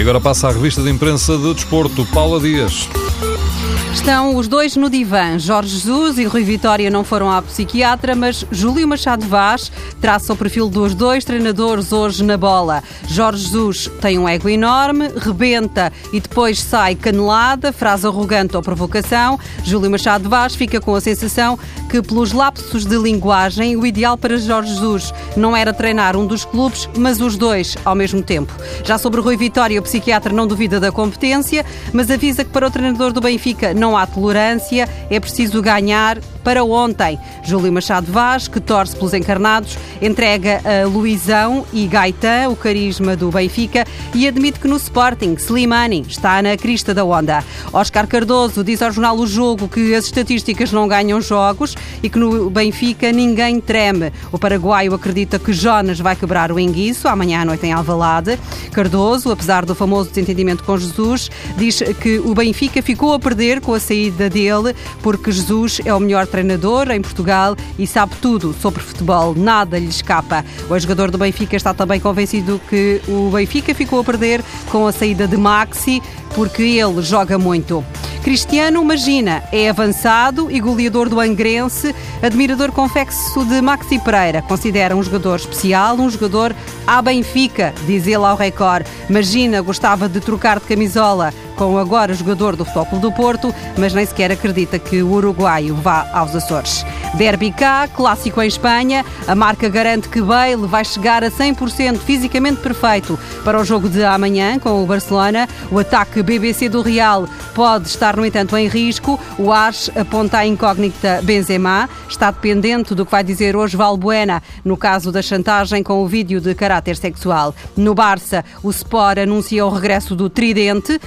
E agora passa a revista de imprensa de desporto, Paula Dias. Estão os dois no divã. Jorge Jesus e Rui Vitória não foram à psiquiatra, mas Júlio Machado Vaz traça o perfil dos dois treinadores hoje na bola. Jorge Jesus tem um ego enorme, rebenta e depois sai canelada, frase arrogante ou provocação. Júlio Machado Vaz fica com a sensação que, pelos lapsos de linguagem, o ideal para Jorge Jesus não era treinar um dos clubes, mas os dois ao mesmo tempo. Já sobre Rui Vitória, o psiquiatra não duvida da competência, mas avisa que para o treinador do Benfica não há tolerância, é preciso ganhar para ontem. Júlio Machado Vaz, que torce pelos encarnados, entrega a Luizão e Gaetan o carisma do Benfica e admite que no Sporting, Slimani está na crista da onda. Oscar Cardoso diz ao jornal O Jogo que as estatísticas não ganham jogos e que no Benfica ninguém treme. O paraguaio acredita que Jonas vai quebrar o enguiço amanhã à noite em Alvalade. Cardoso, apesar do famoso desentendimento com Jesus, diz que o Benfica ficou a perder com a saída dele porque Jesus é o melhor treinador em Portugal e sabe tudo sobre futebol, nada lhe escapa. O jogador do Benfica está também convencido que o Benfica ficou a perder com a saída de Maxi, porque ele joga muito. Cristiano Magina é avançado e goleador do Angrense, admirador confexo de Maxi Pereira. Considera um jogador especial, um jogador à Benfica, diz ele ao Record. Magina gostava de trocar de camisola com agora jogador do Futebol do Porto, mas nem sequer acredita que o uruguaio vá aos Açores. Derby K, clássico em Espanha. A marca garante que Bale vai chegar a 100% fisicamente perfeito para o jogo de amanhã com o Barcelona. O ataque BBC do Real pode estar, no entanto, em risco. O AS aponta a incógnita Benzema. Está dependente do que vai dizer hoje Valbuena no caso da chantagem com o vídeo de caráter sexual. No Barça, o Sport anuncia o regresso do tridente,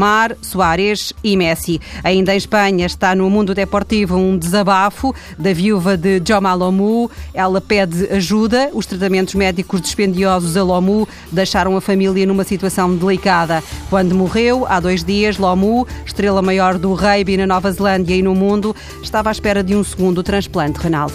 Neymar, Soares e Messi. Ainda em Espanha está no mundo deportivo um desabafo da viúva de Joma Lomu. Ela pede ajuda. Os tratamentos médicos dispendiosos a Lomu deixaram a família numa situação delicada. Quando morreu, há dois dias, Lomu, estrela maior do rugby na Nova Zelândia e no mundo, estava à espera de um segundo transplante renal.